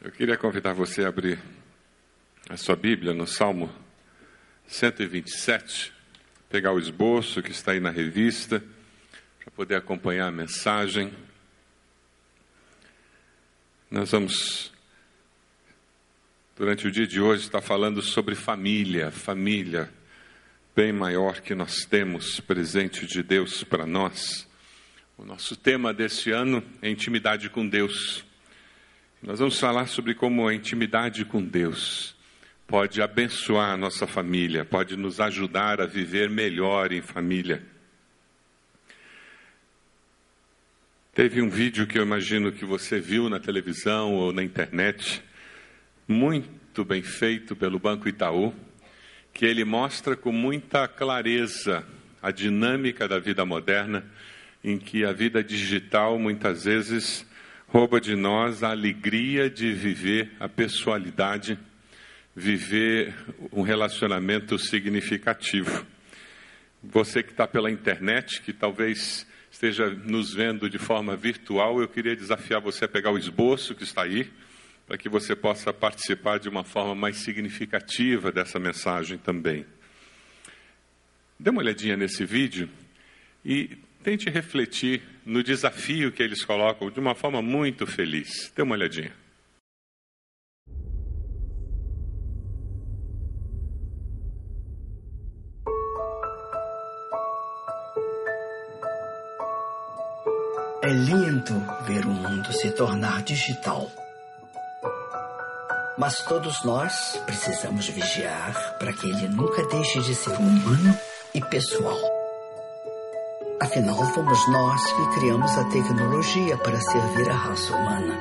Eu queria convidar você a abrir a sua Bíblia no Salmo 127, pegar o esboço que está aí na revista, para poder acompanhar a mensagem. Nós vamos, durante o dia de hoje, estar falando sobre família, família, bem maior que nós temos, presente de Deus para nós. O nosso tema desse ano é intimidade com Deus. Nós vamos falar sobre como a intimidade com Deus pode abençoar a nossa família, pode nos ajudar a viver melhor em família. Teve um vídeo que eu imagino que você viu na televisão ou na internet, muito bem feito pelo Banco Itaú, que ele mostra com muita clareza a dinâmica da vida moderna, em que a vida digital muitas vezes rouba de nós a alegria de viver a pessoalidade, viver um relacionamento significativo. Você que está pela internet, que talvez esteja nos vendo de forma virtual, eu queria desafiar você a pegar o esboço que está aí, para que você possa participar de uma forma mais significativa dessa mensagem também. Dê uma olhadinha nesse vídeo e tente refletir no desafio que eles colocam de uma forma muito feliz. Dê uma olhadinha. É lindo ver o mundo se tornar digital. Mas todos nós precisamos vigiar para que ele nunca deixe de ser humano e pessoal. Afinal, fomos nós que criamos a tecnologia para servir a raça humana.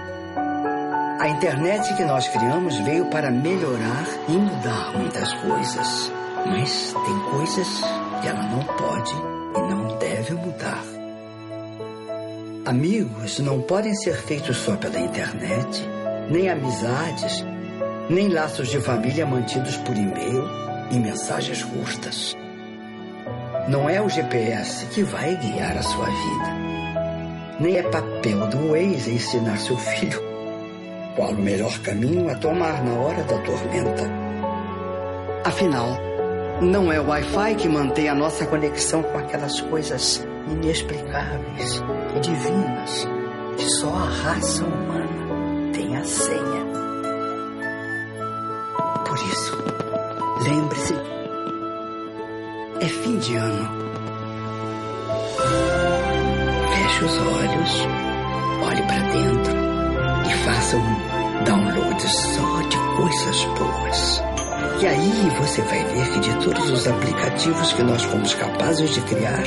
A internet que nós criamos veio para melhorar e mudar muitas coisas. Mas tem coisas que ela não pode e não deve mudar. Amigos não podem ser feitos só pela internet, nem amizades, nem laços de família mantidos por e-mail e mensagens curtas. Não é o GPS que vai guiar a sua vida. Nem é papel do Waze ensinar seu filho qual o melhor caminho a tomar na hora da tormenta. Afinal, não é o Wi-Fi que mantém a nossa conexão com aquelas coisas inexplicáveis e divinas que só a raça humana tem a senha. Por isso, lembre-se é fim de ano. Feche os olhos, olhe para dentro e faça um download só de coisas boas. E aí você vai ver que de todos os aplicativos que nós fomos capazes de criar,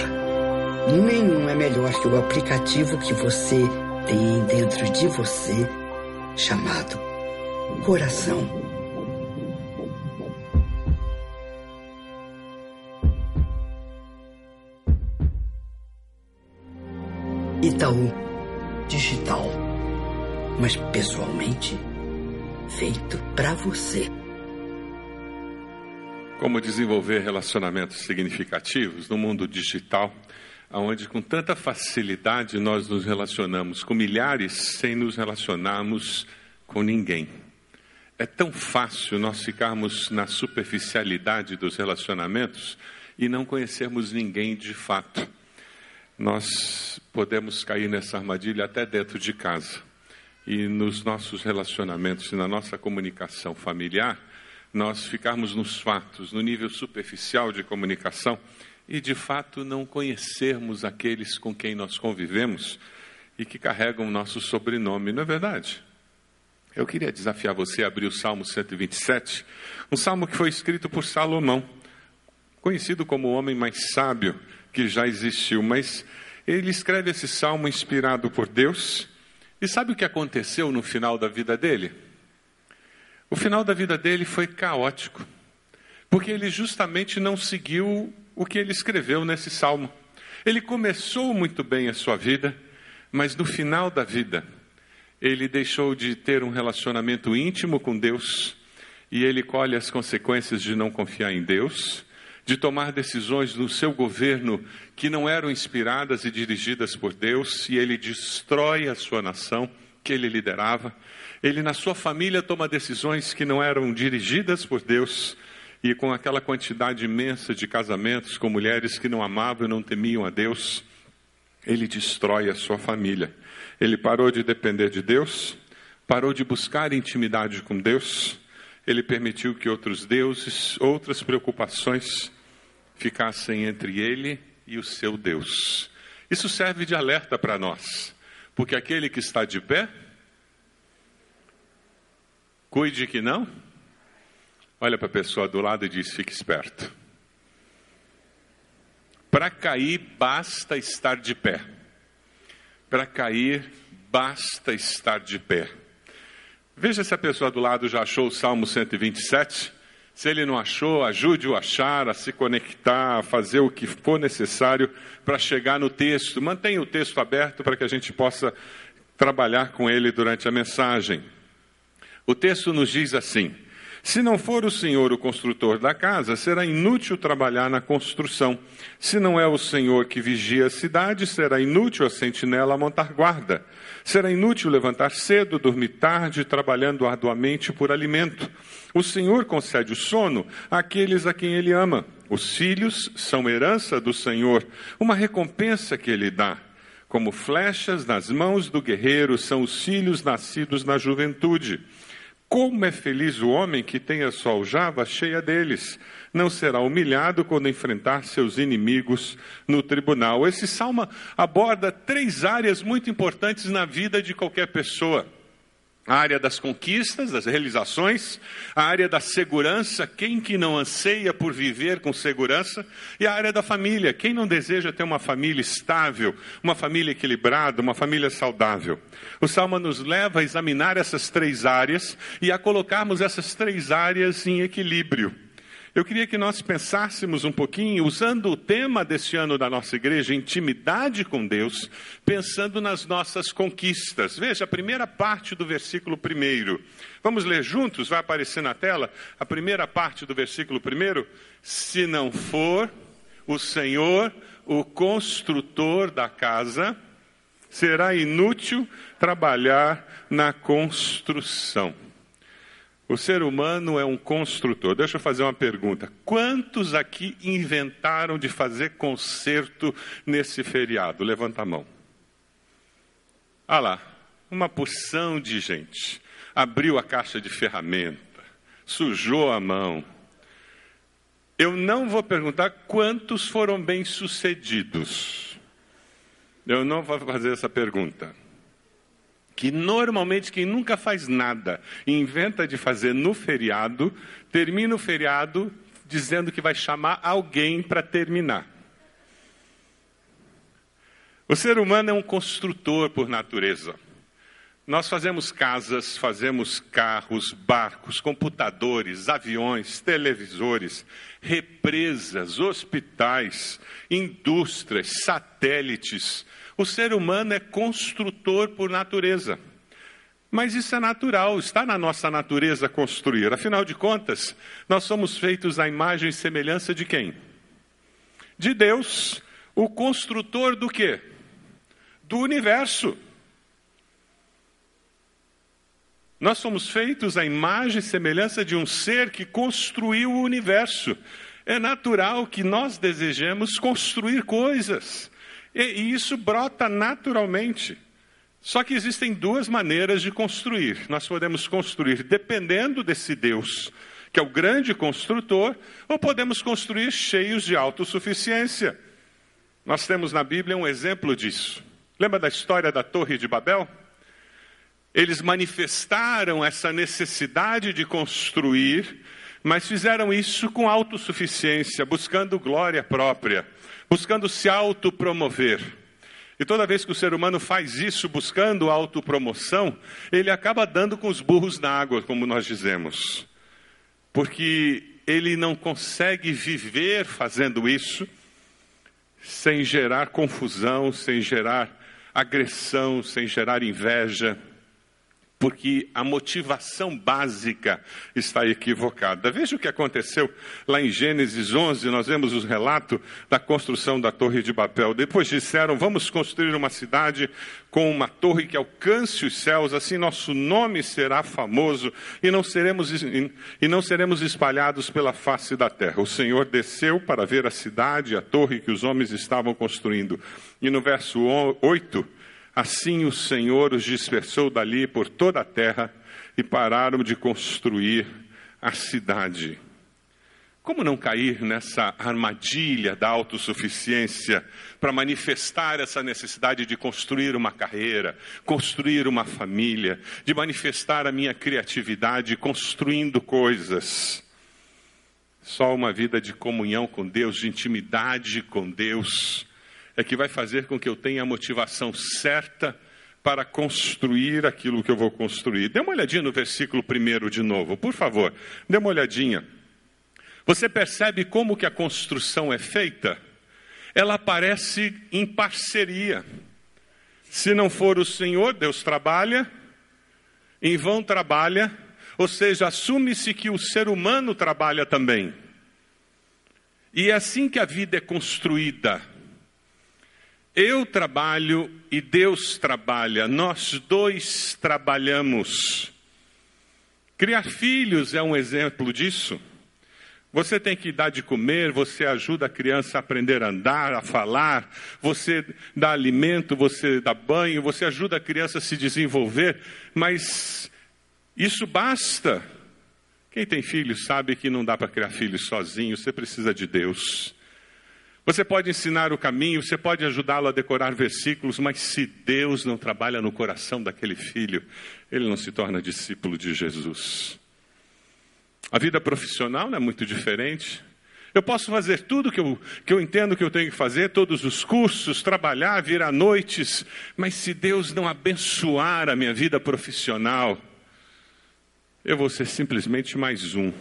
nenhum é melhor que o aplicativo que você tem dentro de você, chamado Coração. Itaú digital, mas pessoalmente feito para você. Como desenvolver relacionamentos significativos no mundo digital, onde com tanta facilidade nós nos relacionamos com milhares sem nos relacionarmos com ninguém. É tão fácil nós ficarmos na superficialidade dos relacionamentos e não conhecermos ninguém de fato nós podemos cair nessa armadilha até dentro de casa. E nos nossos relacionamentos e na nossa comunicação familiar, nós ficarmos nos fatos, no nível superficial de comunicação e de fato não conhecermos aqueles com quem nós convivemos e que carregam o nosso sobrenome, não é verdade? Eu queria desafiar você a abrir o Salmo 127, um salmo que foi escrito por Salomão, conhecido como o homem mais sábio que já existiu, mas ele escreve esse salmo inspirado por Deus. E sabe o que aconteceu no final da vida dele? O final da vida dele foi caótico, porque ele justamente não seguiu o que ele escreveu nesse salmo. Ele começou muito bem a sua vida, mas no final da vida, ele deixou de ter um relacionamento íntimo com Deus e ele colhe as consequências de não confiar em Deus de tomar decisões no seu governo que não eram inspiradas e dirigidas por Deus, e ele destrói a sua nação que ele liderava. Ele, na sua família, toma decisões que não eram dirigidas por Deus, e com aquela quantidade imensa de casamentos com mulheres que não amavam e não temiam a Deus, ele destrói a sua família. Ele parou de depender de Deus, parou de buscar intimidade com Deus, ele permitiu que outros deuses, outras preocupações ficassem entre ele e o seu Deus. Isso serve de alerta para nós, porque aquele que está de pé, cuide que não. Olha para a pessoa do lado e diz: fique esperto. Para cair, basta estar de pé. Para cair, basta estar de pé. Veja se a pessoa do lado já achou o Salmo 127. Se ele não achou, ajude-o a achar, a se conectar, a fazer o que for necessário para chegar no texto. Mantenha o texto aberto para que a gente possa trabalhar com ele durante a mensagem. O texto nos diz assim: se não for o Senhor o construtor da casa, será inútil trabalhar na construção. Se não é o Senhor que vigia a cidade, será inútil a sentinela montar guarda. Será inútil levantar cedo, dormir tarde, trabalhando arduamente por alimento. O Senhor concede o sono àqueles a quem Ele ama. Os filhos são herança do Senhor, uma recompensa que Ele dá. Como flechas nas mãos do guerreiro são os filhos nascidos na juventude. Como é feliz o homem que tem a sua aljava cheia deles. Não será humilhado quando enfrentar seus inimigos no tribunal. Esse salmo aborda três áreas muito importantes na vida de qualquer pessoa a área das conquistas, das realizações, a área da segurança, quem que não anseia por viver com segurança, e a área da família, quem não deseja ter uma família estável, uma família equilibrada, uma família saudável. O Salmo nos leva a examinar essas três áreas e a colocarmos essas três áreas em equilíbrio. Eu queria que nós pensássemos um pouquinho, usando o tema desse ano da nossa igreja, intimidade com Deus, pensando nas nossas conquistas. Veja a primeira parte do versículo primeiro. Vamos ler juntos? Vai aparecer na tela a primeira parte do versículo primeiro. Se não for o Senhor o construtor da casa, será inútil trabalhar na construção. O ser humano é um construtor. Deixa eu fazer uma pergunta. Quantos aqui inventaram de fazer conserto nesse feriado? Levanta a mão. Ah lá, uma porção de gente. Abriu a caixa de ferramenta, sujou a mão. Eu não vou perguntar quantos foram bem-sucedidos. Eu não vou fazer essa pergunta que normalmente quem nunca faz nada e inventa de fazer no feriado, termina o feriado dizendo que vai chamar alguém para terminar. O ser humano é um construtor por natureza. Nós fazemos casas, fazemos carros, barcos, computadores, aviões, televisores, represas, hospitais, indústrias, satélites, o ser humano é construtor por natureza. Mas isso é natural, está na nossa natureza construir. Afinal de contas, nós somos feitos à imagem e semelhança de quem? De Deus, o construtor do quê? Do universo. Nós somos feitos à imagem e semelhança de um ser que construiu o universo. É natural que nós desejemos construir coisas. E, e isso brota naturalmente. Só que existem duas maneiras de construir. Nós podemos construir dependendo desse Deus, que é o grande construtor, ou podemos construir cheios de autossuficiência. Nós temos na Bíblia um exemplo disso. Lembra da história da Torre de Babel? Eles manifestaram essa necessidade de construir, mas fizeram isso com autossuficiência, buscando glória própria buscando se autopromover. E toda vez que o ser humano faz isso buscando autopromoção, ele acaba dando com os burros na água, como nós dizemos. Porque ele não consegue viver fazendo isso sem gerar confusão, sem gerar agressão, sem gerar inveja. Porque a motivação básica está equivocada. Veja o que aconteceu lá em Gênesis 11, nós vemos o relato da construção da Torre de Babel. Depois disseram: Vamos construir uma cidade com uma torre que alcance os céus, assim nosso nome será famoso e não seremos, e não seremos espalhados pela face da terra. O Senhor desceu para ver a cidade, a torre que os homens estavam construindo. E no verso 8 Assim o Senhor os dispersou dali por toda a terra e pararam de construir a cidade. Como não cair nessa armadilha da autossuficiência para manifestar essa necessidade de construir uma carreira, construir uma família, de manifestar a minha criatividade construindo coisas? Só uma vida de comunhão com Deus, de intimidade com Deus, é que vai fazer com que eu tenha a motivação certa para construir aquilo que eu vou construir. Dê uma olhadinha no versículo primeiro de novo, por favor. Dê uma olhadinha. Você percebe como que a construção é feita? Ela aparece em parceria. Se não for o Senhor, Deus trabalha, em vão trabalha, ou seja, assume-se que o ser humano trabalha também. E é assim que a vida é construída. Eu trabalho e Deus trabalha, nós dois trabalhamos. Criar filhos é um exemplo disso. Você tem que dar de comer, você ajuda a criança a aprender a andar, a falar, você dá alimento, você dá banho, você ajuda a criança a se desenvolver, mas isso basta. Quem tem filhos sabe que não dá para criar filhos sozinho, você precisa de Deus. Você pode ensinar o caminho, você pode ajudá-lo a decorar versículos, mas se Deus não trabalha no coração daquele filho, ele não se torna discípulo de Jesus. A vida profissional não é muito diferente. Eu posso fazer tudo que eu, que eu entendo que eu tenho que fazer, todos os cursos, trabalhar, vir à noites, mas se Deus não abençoar a minha vida profissional, eu vou ser simplesmente mais um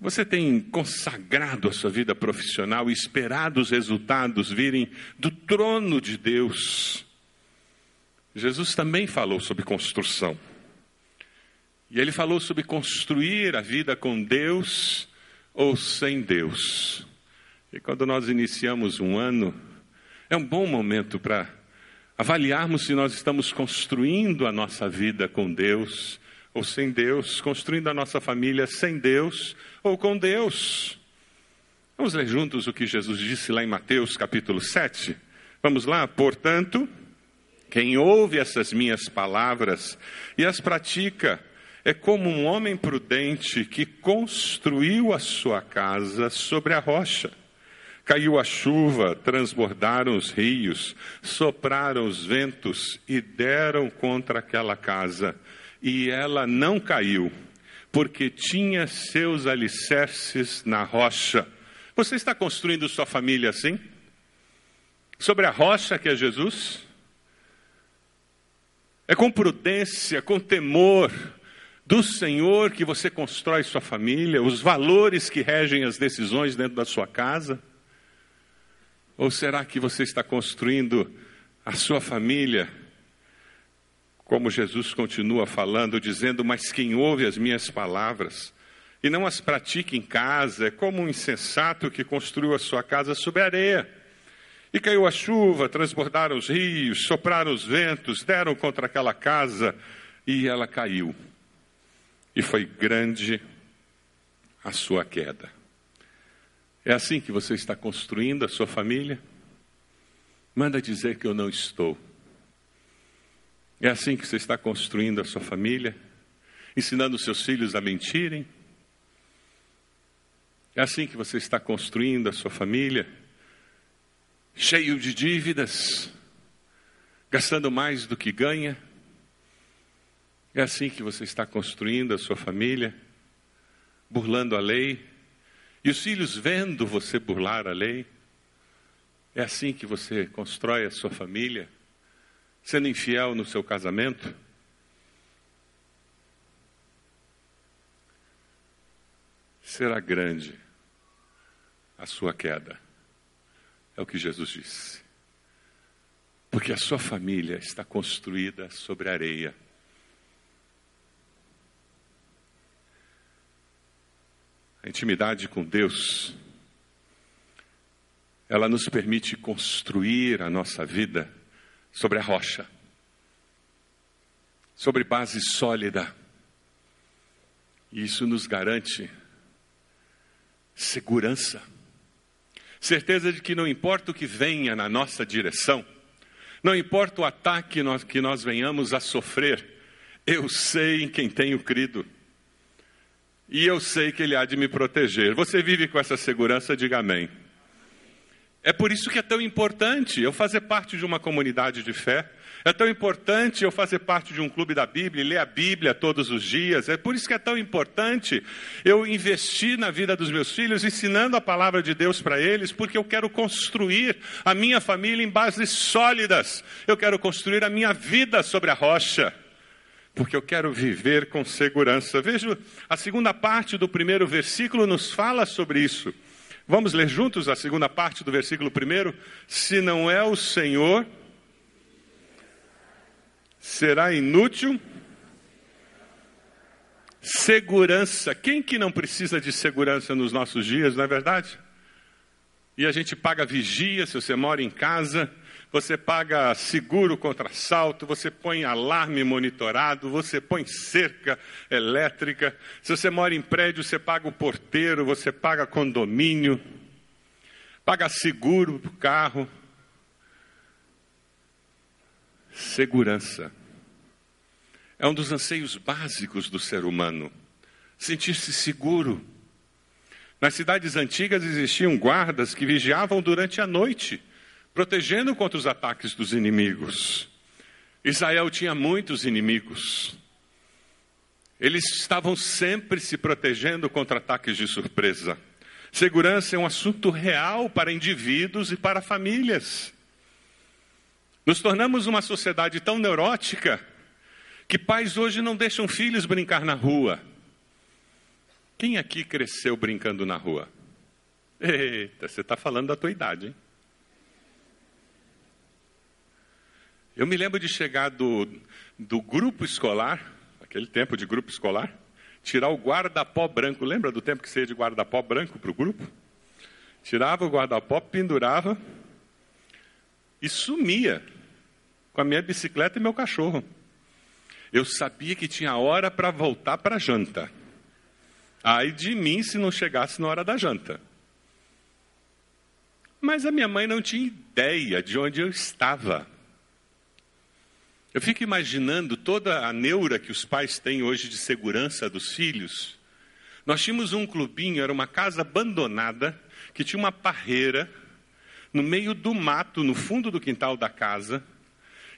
você tem consagrado a sua vida profissional e esperado os resultados virem do trono de Deus? Jesus também falou sobre construção. E ele falou sobre construir a vida com Deus ou sem Deus. E quando nós iniciamos um ano, é um bom momento para avaliarmos se nós estamos construindo a nossa vida com Deus ou sem Deus, construindo a nossa família sem Deus ou com Deus. Vamos ler juntos o que Jesus disse lá em Mateus capítulo 7. Vamos lá, portanto, quem ouve essas minhas palavras e as pratica é como um homem prudente que construiu a sua casa sobre a rocha. Caiu a chuva, transbordaram os rios, sopraram os ventos e deram contra aquela casa e ela não caiu, porque tinha seus alicerces na rocha. Você está construindo sua família assim? Sobre a rocha que é Jesus? É com prudência, com temor do Senhor que você constrói sua família, os valores que regem as decisões dentro da sua casa? Ou será que você está construindo a sua família como Jesus continua falando, dizendo: Mas quem ouve as minhas palavras e não as pratica em casa é como um insensato que construiu a sua casa sobre areia. E caiu a chuva, transbordaram os rios, sopraram os ventos, deram contra aquela casa e ela caiu. E foi grande a sua queda. É assim que você está construindo a sua família? Manda dizer que eu não estou. É assim que você está construindo a sua família? Ensinando seus filhos a mentirem? É assim que você está construindo a sua família? Cheio de dívidas? Gastando mais do que ganha? É assim que você está construindo a sua família? Burlando a lei? E os filhos vendo você burlar a lei? É assim que você constrói a sua família? sendo infiel no seu casamento? Será grande a sua queda. É o que Jesus disse. Porque a sua família está construída sobre areia. A intimidade com Deus, ela nos permite construir a nossa vida sobre a rocha, sobre base sólida. E isso nos garante segurança, certeza de que não importa o que venha na nossa direção, não importa o ataque que nós venhamos a sofrer, eu sei em quem tenho crido. E eu sei que Ele há de me proteger. Você vive com essa segurança? Diga amém. É por isso que é tão importante eu fazer parte de uma comunidade de fé. É tão importante eu fazer parte de um clube da Bíblia, ler a Bíblia todos os dias. É por isso que é tão importante eu investir na vida dos meus filhos, ensinando a palavra de Deus para eles, porque eu quero construir a minha família em bases sólidas. Eu quero construir a minha vida sobre a rocha porque eu quero viver com segurança. Veja, a segunda parte do primeiro versículo nos fala sobre isso. Vamos ler juntos a segunda parte do versículo primeiro? Se não é o Senhor, será inútil. Segurança. Quem que não precisa de segurança nos nossos dias, não é verdade? E a gente paga vigia se você mora em casa, você paga seguro contra assalto, você põe alarme monitorado, você põe cerca elétrica. Se você mora em prédio, você paga o porteiro, você paga condomínio, paga seguro para o carro. Segurança é um dos anseios básicos do ser humano. Sentir-se seguro. Nas cidades antigas existiam guardas que vigiavam durante a noite protegendo contra os ataques dos inimigos. Israel tinha muitos inimigos. Eles estavam sempre se protegendo contra ataques de surpresa. Segurança é um assunto real para indivíduos e para famílias. Nos tornamos uma sociedade tão neurótica que pais hoje não deixam filhos brincar na rua. Quem aqui cresceu brincando na rua? Eita, você está falando da tua idade, hein? Eu me lembro de chegar do, do grupo escolar, aquele tempo de grupo escolar, tirar o guarda-pó branco. Lembra do tempo que você ia de guarda-pó branco para o grupo? Tirava o guarda-pó, pendurava e sumia com a minha bicicleta e meu cachorro. Eu sabia que tinha hora para voltar para a janta. Ai de mim se não chegasse na hora da janta. Mas a minha mãe não tinha ideia de onde eu estava. Eu fico imaginando toda a neura que os pais têm hoje de segurança dos filhos. Nós tínhamos um clubinho, era uma casa abandonada, que tinha uma parreira no meio do mato, no fundo do quintal da casa,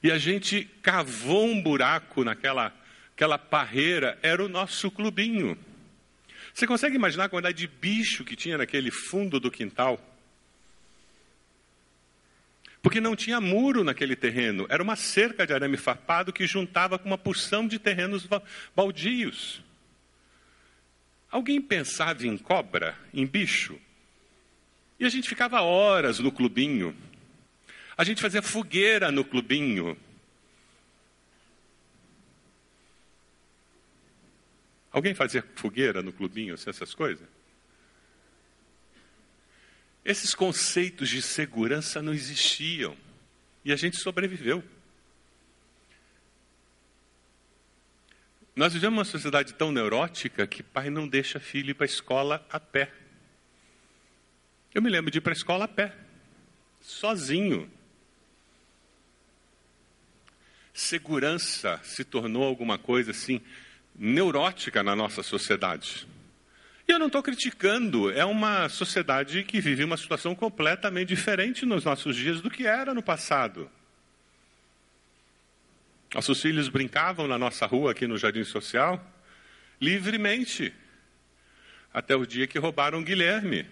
e a gente cavou um buraco naquela aquela parreira, era o nosso clubinho. Você consegue imaginar a quantidade de bicho que tinha naquele fundo do quintal? Porque não tinha muro naquele terreno, era uma cerca de arame farpado que juntava com uma porção de terrenos baldios. Alguém pensava em cobra, em bicho? E a gente ficava horas no clubinho. A gente fazia fogueira no clubinho. Alguém fazia fogueira no clubinho, essas coisas? Esses conceitos de segurança não existiam e a gente sobreviveu. Nós vivemos uma sociedade tão neurótica que pai não deixa filho ir para a escola a pé. Eu me lembro de ir para a escola a pé, sozinho. Segurança se tornou alguma coisa assim neurótica na nossa sociedade. E eu não estou criticando, é uma sociedade que vive uma situação completamente diferente nos nossos dias do que era no passado. Nossos filhos brincavam na nossa rua, aqui no Jardim Social, livremente, até o dia que roubaram Guilherme.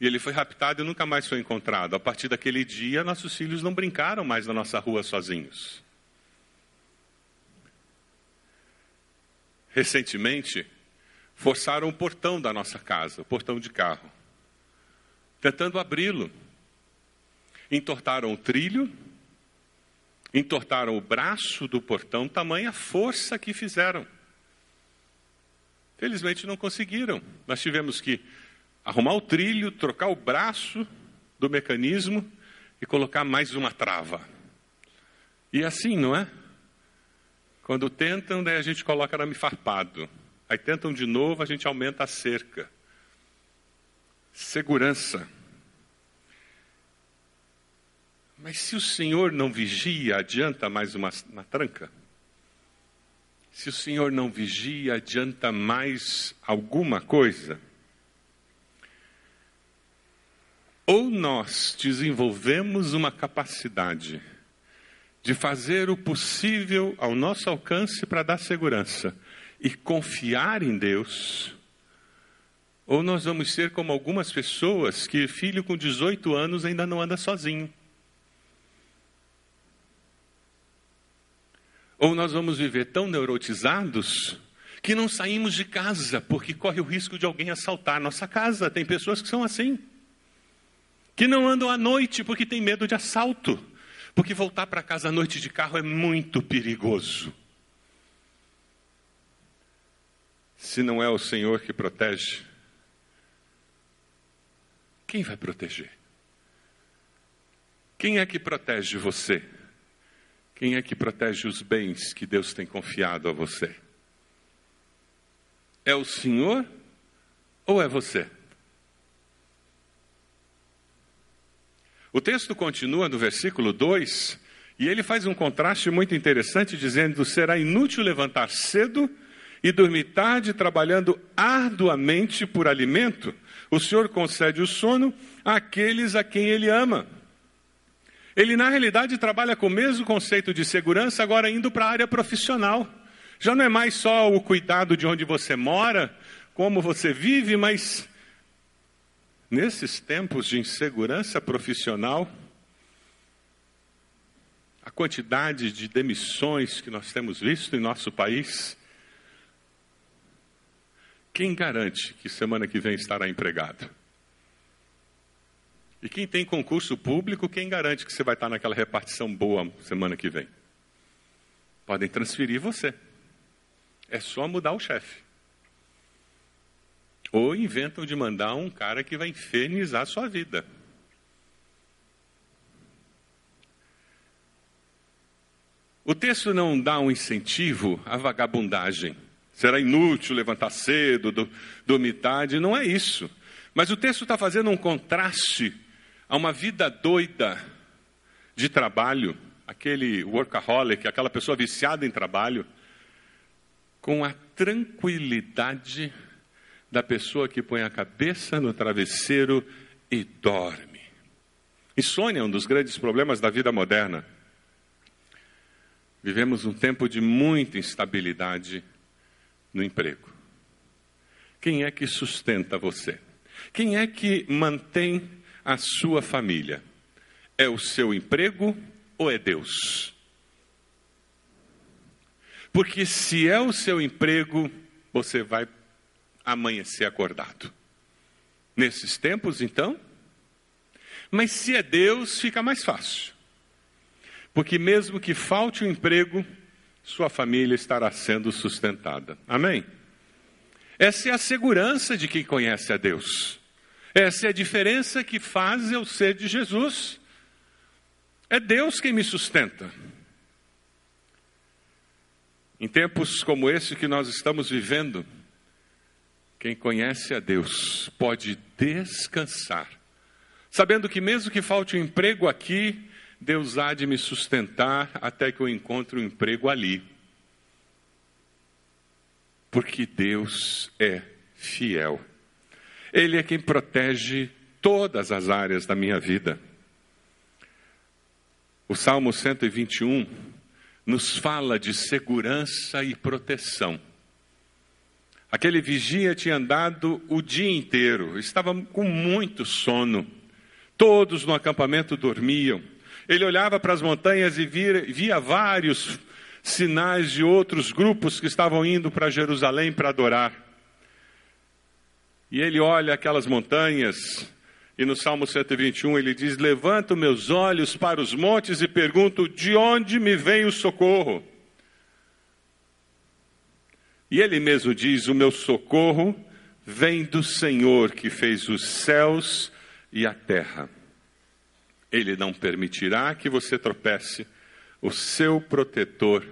E ele foi raptado e nunca mais foi encontrado. A partir daquele dia, nossos filhos não brincaram mais na nossa rua sozinhos. Recentemente, forçaram o portão da nossa casa, o portão de carro, tentando abri-lo. Entortaram o trilho, entortaram o braço do portão, tamanha força que fizeram. Felizmente não conseguiram. Nós tivemos que arrumar o trilho, trocar o braço do mecanismo e colocar mais uma trava. E assim, não é? Quando tentam, daí a gente coloca arame farpado. Aí tentam de novo, a gente aumenta a cerca. Segurança. Mas se o Senhor não vigia, adianta mais uma, uma tranca? Se o Senhor não vigia, adianta mais alguma coisa? Ou nós desenvolvemos uma capacidade de fazer o possível ao nosso alcance para dar segurança e confiar em Deus, ou nós vamos ser como algumas pessoas que filho com 18 anos ainda não anda sozinho. Ou nós vamos viver tão neurotizados que não saímos de casa porque corre o risco de alguém assaltar nossa casa. Tem pessoas que são assim. Que não andam à noite porque tem medo de assalto. Porque voltar para casa à noite de carro é muito perigoso. Se não é o Senhor que protege, quem vai proteger? Quem é que protege você? Quem é que protege os bens que Deus tem confiado a você? É o Senhor ou é você? O texto continua no versículo 2 e ele faz um contraste muito interessante, dizendo: será inútil levantar cedo e dormir tarde, trabalhando arduamente por alimento. O Senhor concede o sono àqueles a quem Ele ama. Ele, na realidade, trabalha com o mesmo conceito de segurança, agora indo para a área profissional. Já não é mais só o cuidado de onde você mora, como você vive, mas nesses tempos de insegurança profissional, a quantidade de demissões que nós temos visto em nosso país, quem garante que semana que vem estará empregado? E quem tem concurso público, quem garante que você vai estar naquela repartição boa semana que vem? Podem transferir você. É só mudar o chefe. Ou inventam de mandar um cara que vai infernizar a sua vida. O texto não dá um incentivo à vagabundagem. Será inútil levantar cedo, dormir tarde. Não é isso. Mas o texto está fazendo um contraste a uma vida doida de trabalho, aquele workaholic, aquela pessoa viciada em trabalho, com a tranquilidade da pessoa que põe a cabeça no travesseiro e dorme. Insônia é um dos grandes problemas da vida moderna. Vivemos um tempo de muita instabilidade no emprego. Quem é que sustenta você? Quem é que mantém a sua família? É o seu emprego ou é Deus? Porque se é o seu emprego, você vai amanhecer acordado. Nesses tempos, então? Mas se é Deus, fica mais fácil. Porque mesmo que falte o emprego, sua família estará sendo sustentada. Amém? Essa é a segurança de quem conhece a Deus. Essa é a diferença que faz eu ser de Jesus. É Deus quem me sustenta. Em tempos como esse que nós estamos vivendo, quem conhece a Deus pode descansar, sabendo que mesmo que falte um emprego aqui, Deus há de me sustentar até que eu encontre um emprego ali. Porque Deus é fiel. Ele é quem protege todas as áreas da minha vida. O Salmo 121 nos fala de segurança e proteção. Aquele vigia tinha andado o dia inteiro, estava com muito sono. Todos no acampamento dormiam. Ele olhava para as montanhas e via, via vários sinais de outros grupos que estavam indo para Jerusalém para adorar. E ele olha aquelas montanhas, e no Salmo 121 ele diz: Levanto meus olhos para os montes e pergunto: De onde me vem o socorro? E ele mesmo diz: O meu socorro vem do Senhor que fez os céus e a terra. Ele não permitirá que você tropece, o seu protetor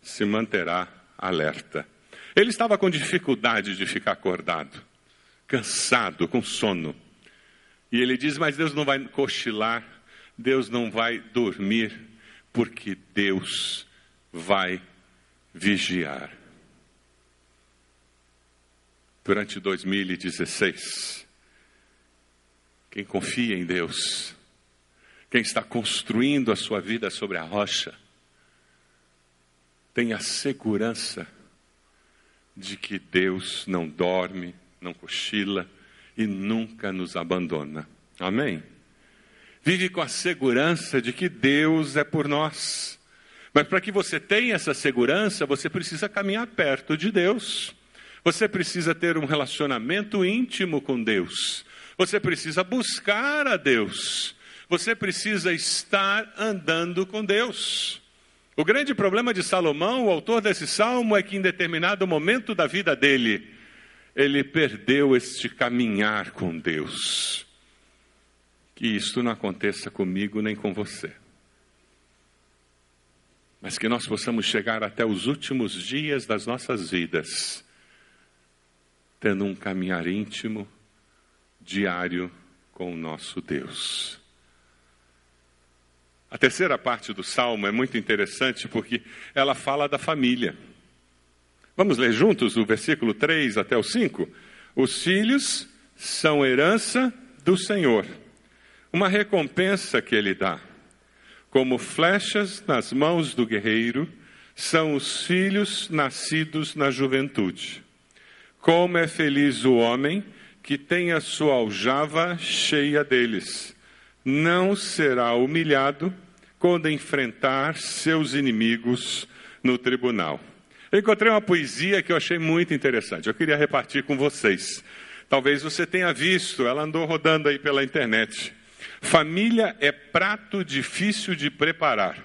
se manterá alerta. Ele estava com dificuldade de ficar acordado, cansado, com sono. E ele diz: Mas Deus não vai cochilar, Deus não vai dormir, porque Deus vai vigiar. Durante 2016, quem confia em Deus, quem está construindo a sua vida sobre a rocha, tem a segurança de que Deus não dorme, não cochila e nunca nos abandona. Amém? Vive com a segurança de que Deus é por nós. Mas para que você tenha essa segurança, você precisa caminhar perto de Deus. Você precisa ter um relacionamento íntimo com Deus. Você precisa buscar a Deus. Você precisa estar andando com Deus. O grande problema de Salomão, o autor desse salmo, é que em determinado momento da vida dele, ele perdeu este caminhar com Deus. Que isto não aconteça comigo nem com você. Mas que nós possamos chegar até os últimos dias das nossas vidas, tendo um caminhar íntimo, diário com o nosso Deus. A terceira parte do salmo é muito interessante porque ela fala da família. Vamos ler juntos o versículo 3 até o 5? Os filhos são herança do Senhor, uma recompensa que ele dá. Como flechas nas mãos do guerreiro, são os filhos nascidos na juventude. Como é feliz o homem que tem a sua aljava cheia deles. Não será humilhado quando enfrentar seus inimigos no tribunal. Eu encontrei uma poesia que eu achei muito interessante. Eu queria repartir com vocês. Talvez você tenha visto, ela andou rodando aí pela internet. Família é prato difícil de preparar.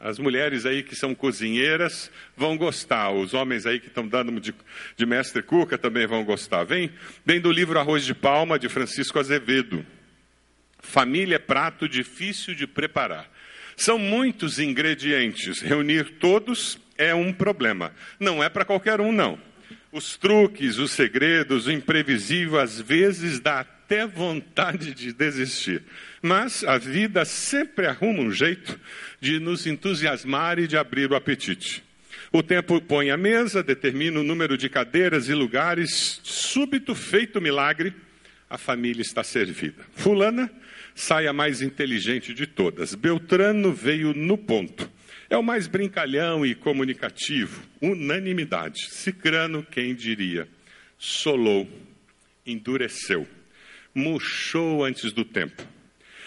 As mulheres aí que são cozinheiras vão gostar, os homens aí que estão dando de, de mestre Cuca também vão gostar. Vem, vem do livro Arroz de Palma, de Francisco Azevedo. Família é prato difícil de preparar. São muitos ingredientes, reunir todos é um problema. Não é para qualquer um, não. Os truques, os segredos, o imprevisível, às vezes dá até vontade de desistir. Mas a vida sempre arruma um jeito de nos entusiasmar e de abrir o apetite. O tempo põe a mesa, determina o número de cadeiras e lugares, súbito feito milagre, a família está servida. Fulana sai a mais inteligente de todas. Beltrano veio no ponto. É o mais brincalhão e comunicativo. Unanimidade. Cicrano, quem diria? Solou, endureceu, murchou antes do tempo.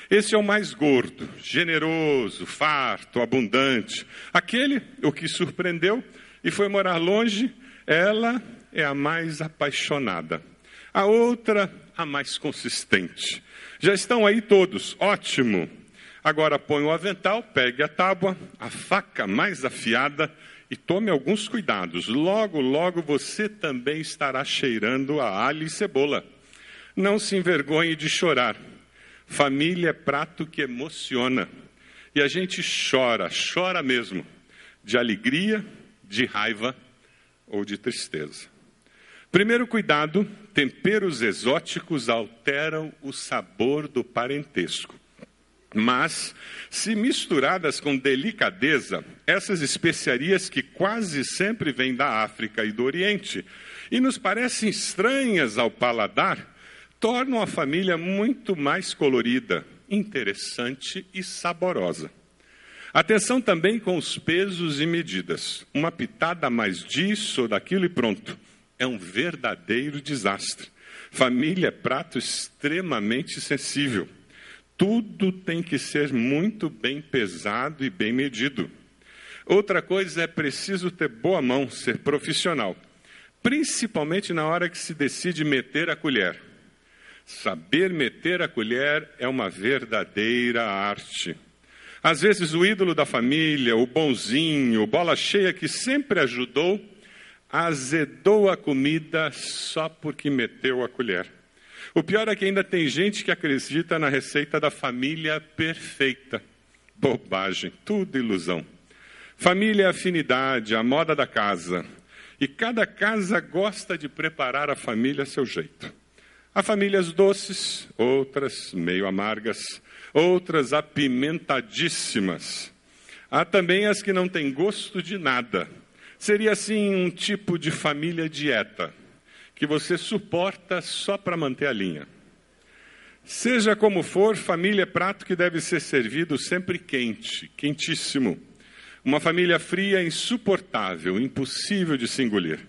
Esse é o mais gordo, generoso, farto, abundante. Aquele, o que surpreendeu e foi morar longe, ela é a mais apaixonada. A outra, a mais consistente. Já estão aí todos, ótimo. Agora põe o avental, pegue a tábua, a faca mais afiada e tome alguns cuidados. Logo, logo você também estará cheirando a alho e cebola. Não se envergonhe de chorar. Família é prato que emociona. E a gente chora, chora mesmo, de alegria, de raiva ou de tristeza. Primeiro cuidado: temperos exóticos alteram o sabor do parentesco. Mas, se misturadas com delicadeza, essas especiarias que quase sempre vêm da África e do Oriente e nos parecem estranhas ao paladar, tornam a família muito mais colorida, interessante e saborosa. Atenção também com os pesos e medidas. Uma pitada mais disso ou daquilo e pronto é um verdadeiro desastre. Família é prato extremamente sensível. Tudo tem que ser muito bem pesado e bem medido. Outra coisa é preciso ter boa mão, ser profissional, principalmente na hora que se decide meter a colher. Saber meter a colher é uma verdadeira arte. Às vezes, o ídolo da família, o bonzinho, bola cheia que sempre ajudou, azedou a comida só porque meteu a colher. O pior é que ainda tem gente que acredita na receita da família perfeita. Bobagem, tudo ilusão. Família é afinidade, a moda da casa. E cada casa gosta de preparar a família a seu jeito. Há famílias doces, outras meio amargas, outras apimentadíssimas. Há também as que não têm gosto de nada. Seria assim um tipo de família dieta que você suporta só para manter a linha. Seja como for, família é prato que deve ser servido sempre quente, quentíssimo. Uma família fria é insuportável, impossível de se engolir.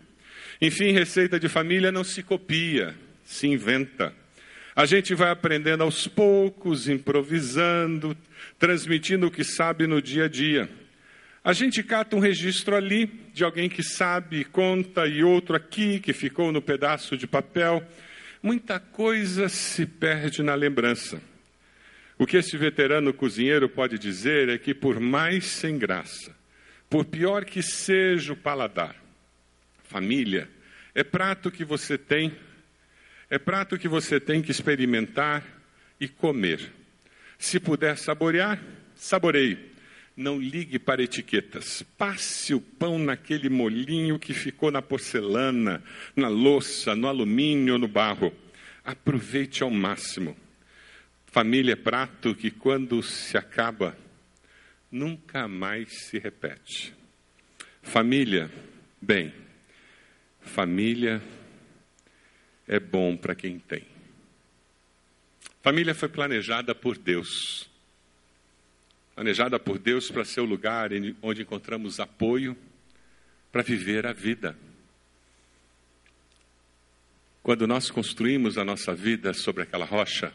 Enfim, receita de família não se copia, se inventa. A gente vai aprendendo aos poucos, improvisando, transmitindo o que sabe no dia a dia. A gente cata um registro ali de alguém que sabe, conta, e outro aqui que ficou no pedaço de papel. Muita coisa se perde na lembrança. O que esse veterano cozinheiro pode dizer é que, por mais sem graça, por pior que seja o paladar, família é prato que você tem, é prato que você tem que experimentar e comer. Se puder saborear, saboreie não ligue para etiquetas. Passe o pão naquele molinho que ficou na porcelana, na louça, no alumínio, no barro. Aproveite ao máximo. Família é prato que, quando se acaba, nunca mais se repete. Família, bem, família é bom para quem tem. Família foi planejada por Deus planejada por Deus para ser o lugar onde encontramos apoio para viver a vida. Quando nós construímos a nossa vida sobre aquela rocha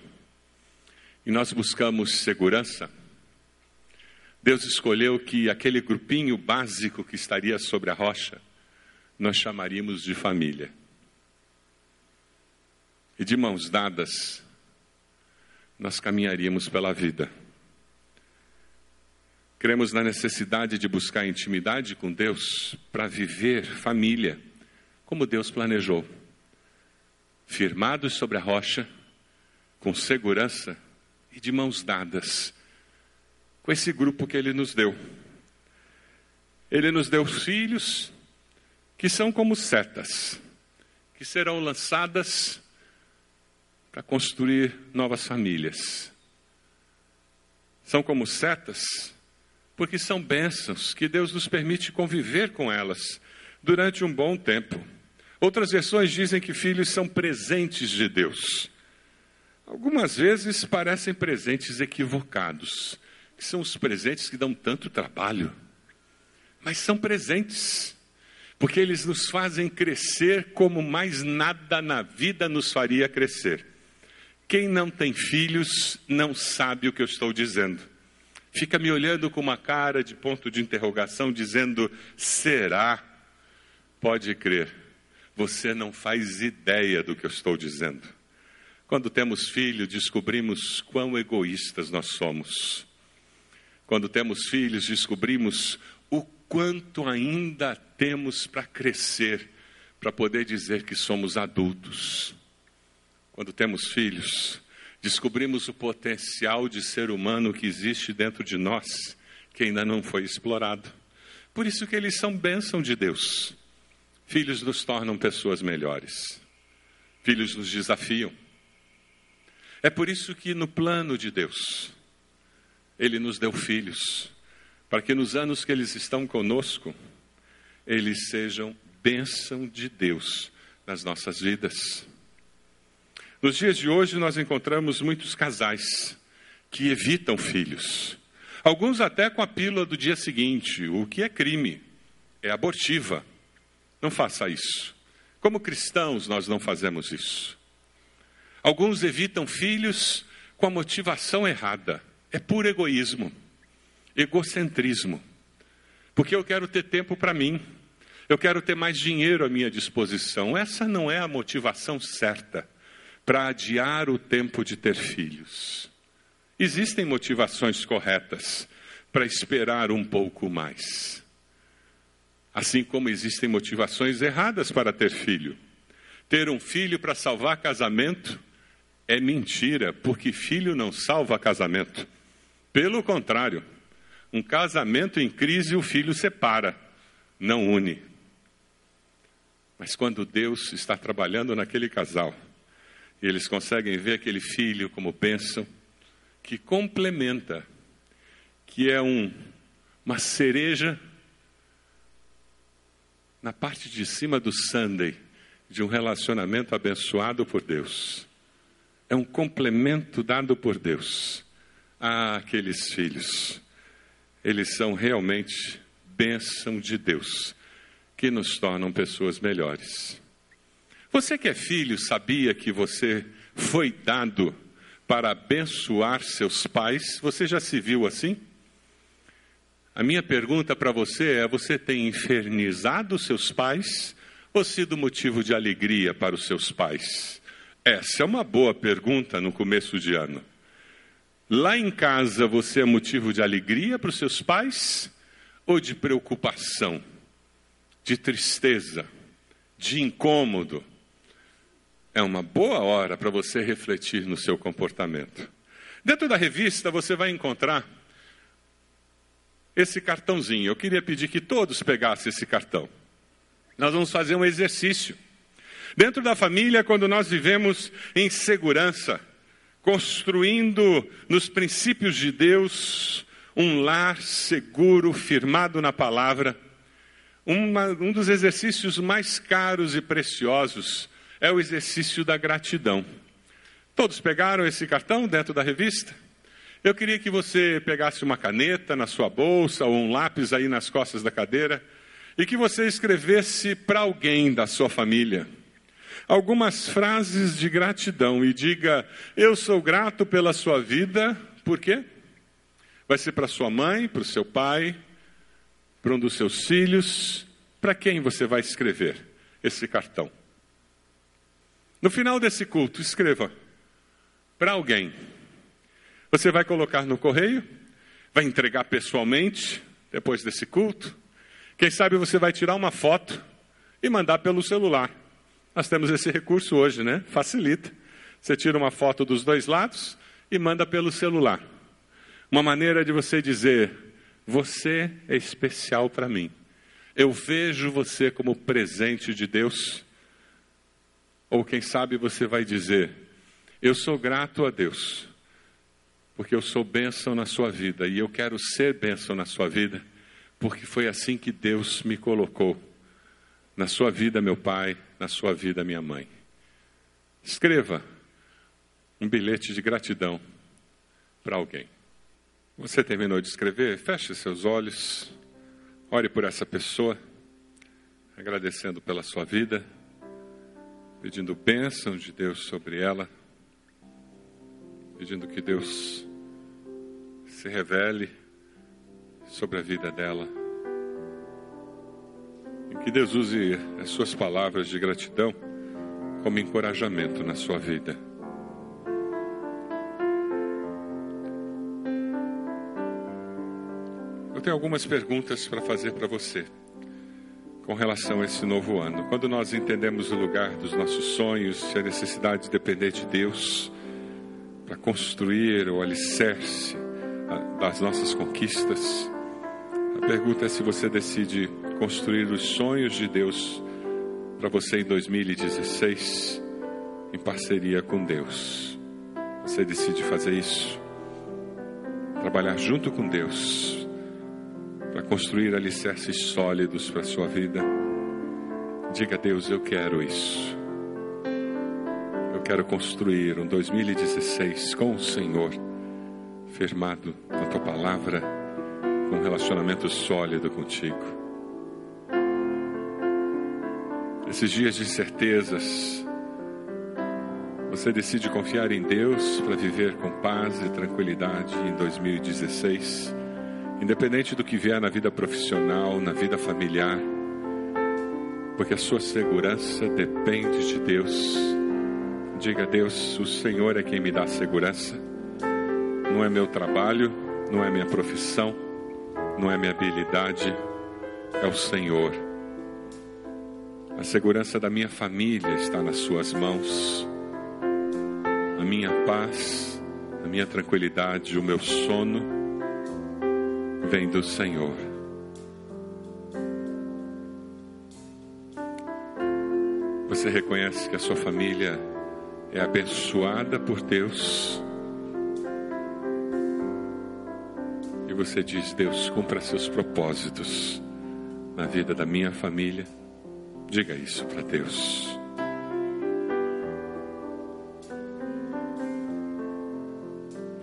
e nós buscamos segurança, Deus escolheu que aquele grupinho básico que estaria sobre a rocha nós chamaríamos de família. E de mãos dadas, nós caminharíamos pela vida. Cremos na necessidade de buscar intimidade com Deus para viver família, como Deus planejou. Firmados sobre a rocha, com segurança e de mãos dadas, com esse grupo que Ele nos deu. Ele nos deu filhos que são como setas, que serão lançadas para construir novas famílias. São como setas porque são bênçãos que Deus nos permite conviver com elas durante um bom tempo. Outras versões dizem que filhos são presentes de Deus. Algumas vezes parecem presentes equivocados, que são os presentes que dão tanto trabalho. Mas são presentes, porque eles nos fazem crescer como mais nada na vida nos faria crescer. Quem não tem filhos não sabe o que eu estou dizendo fica me olhando com uma cara de ponto de interrogação, dizendo: será? Pode crer, você não faz ideia do que eu estou dizendo. Quando temos filhos, descobrimos quão egoístas nós somos. Quando temos filhos, descobrimos o quanto ainda temos para crescer, para poder dizer que somos adultos. Quando temos filhos, descobrimos o potencial de ser humano que existe dentro de nós, que ainda não foi explorado. Por isso que eles são bênção de Deus. Filhos nos tornam pessoas melhores. Filhos nos desafiam. É por isso que no plano de Deus, Ele nos deu filhos, para que nos anos que eles estão conosco, eles sejam bênção de Deus nas nossas vidas. Nos dias de hoje, nós encontramos muitos casais que evitam filhos. Alguns até com a pílula do dia seguinte, o que é crime, é abortiva. Não faça isso. Como cristãos, nós não fazemos isso. Alguns evitam filhos com a motivação errada. É puro egoísmo, egocentrismo. Porque eu quero ter tempo para mim, eu quero ter mais dinheiro à minha disposição. Essa não é a motivação certa para adiar o tempo de ter filhos. Existem motivações corretas para esperar um pouco mais. Assim como existem motivações erradas para ter filho. Ter um filho para salvar casamento é mentira, porque filho não salva casamento. Pelo contrário, um casamento em crise o filho separa, não une. Mas quando Deus está trabalhando naquele casal, e eles conseguem ver aquele filho como bênção, que complementa, que é um, uma cereja na parte de cima do Sunday de um relacionamento abençoado por Deus. É um complemento dado por Deus a aqueles filhos. Eles são realmente bênção de Deus, que nos tornam pessoas melhores. Você que é filho, sabia que você foi dado para abençoar seus pais? Você já se viu assim? A minha pergunta para você é: você tem infernizado seus pais ou sido motivo de alegria para os seus pais? Essa é uma boa pergunta no começo de ano. Lá em casa você é motivo de alegria para os seus pais ou de preocupação, de tristeza, de incômodo? É uma boa hora para você refletir no seu comportamento. Dentro da revista você vai encontrar esse cartãozinho. Eu queria pedir que todos pegassem esse cartão. Nós vamos fazer um exercício. Dentro da família, quando nós vivemos em segurança, construindo nos princípios de Deus um lar seguro, firmado na palavra, uma, um dos exercícios mais caros e preciosos é o exercício da gratidão. Todos pegaram esse cartão dentro da revista? Eu queria que você pegasse uma caneta na sua bolsa ou um lápis aí nas costas da cadeira e que você escrevesse para alguém da sua família algumas frases de gratidão e diga: Eu sou grato pela sua vida, por quê? Vai ser para sua mãe, para o seu pai, para um dos seus filhos. Para quem você vai escrever esse cartão? No final desse culto, escreva para alguém você vai colocar no correio, vai entregar pessoalmente, depois desse culto. Quem sabe você vai tirar uma foto e mandar pelo celular. Nós temos esse recurso hoje, né? Facilita. Você tira uma foto dos dois lados e manda pelo celular. Uma maneira de você dizer: Você é especial para mim. Eu vejo você como presente de Deus. Ou quem sabe você vai dizer: Eu sou grato a Deus porque eu sou bênção na sua vida e eu quero ser bênção na sua vida, porque foi assim que Deus me colocou. Na sua vida, meu pai, na sua vida, minha mãe. Escreva um bilhete de gratidão para alguém. Você terminou de escrever? Feche seus olhos, ore por essa pessoa, agradecendo pela sua vida, pedindo bênção de Deus sobre ela, pedindo que Deus se revele sobre a vida dela. E que Deus use as suas palavras de gratidão como encorajamento na sua vida. Eu tenho algumas perguntas para fazer para você com relação a esse novo ano. Quando nós entendemos o lugar dos nossos sonhos e a necessidade de depender de Deus para construir o alicerce das nossas conquistas. A pergunta é se você decide construir os sonhos de Deus para você em 2016 em parceria com Deus. Você decide fazer isso, trabalhar junto com Deus para construir alicerces sólidos para a sua vida. Diga a Deus: Eu quero isso. Eu quero construir um 2016 com o Senhor firmado na tua palavra, com um relacionamento sólido contigo. Esses dias de incertezas, você decide confiar em Deus para viver com paz e tranquilidade em 2016, independente do que vier na vida profissional, na vida familiar, porque a sua segurança depende de Deus. Diga a Deus: o Senhor é quem me dá segurança não é meu trabalho, não é minha profissão, não é minha habilidade, é o Senhor A segurança da minha família está nas Suas mãos. A minha paz, a minha tranquilidade, o meu sono vem do Senhor. Você reconhece que a sua família é abençoada por Deus. E você diz: Deus, cumpra seus propósitos na vida da minha família Diga isso para Deus.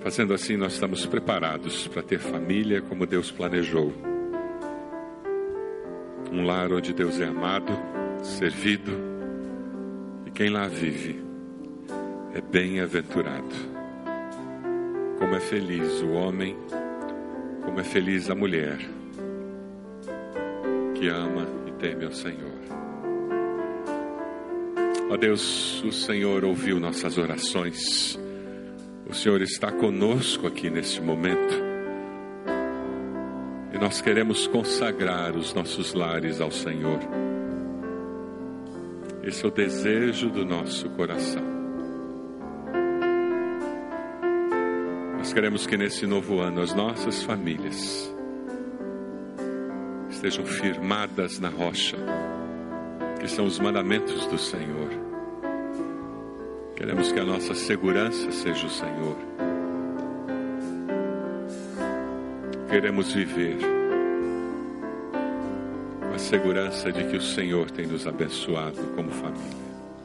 Fazendo assim, nós estamos preparados para ter família como Deus planejou. Um lar onde Deus é amado, servido, e quem lá vive é bem-aventurado. Como é feliz o homem, como é feliz a mulher que ama e teme ao Senhor. Ó Deus, o Senhor ouviu nossas orações. O Senhor está conosco aqui neste momento. E nós queremos consagrar os nossos lares ao Senhor. Esse é o desejo do nosso coração. Nós queremos que nesse novo ano as nossas famílias estejam firmadas na rocha que são os mandamentos do Senhor. Queremos que a nossa segurança seja o Senhor. Queremos viver com a segurança de que o Senhor tem nos abençoado como família.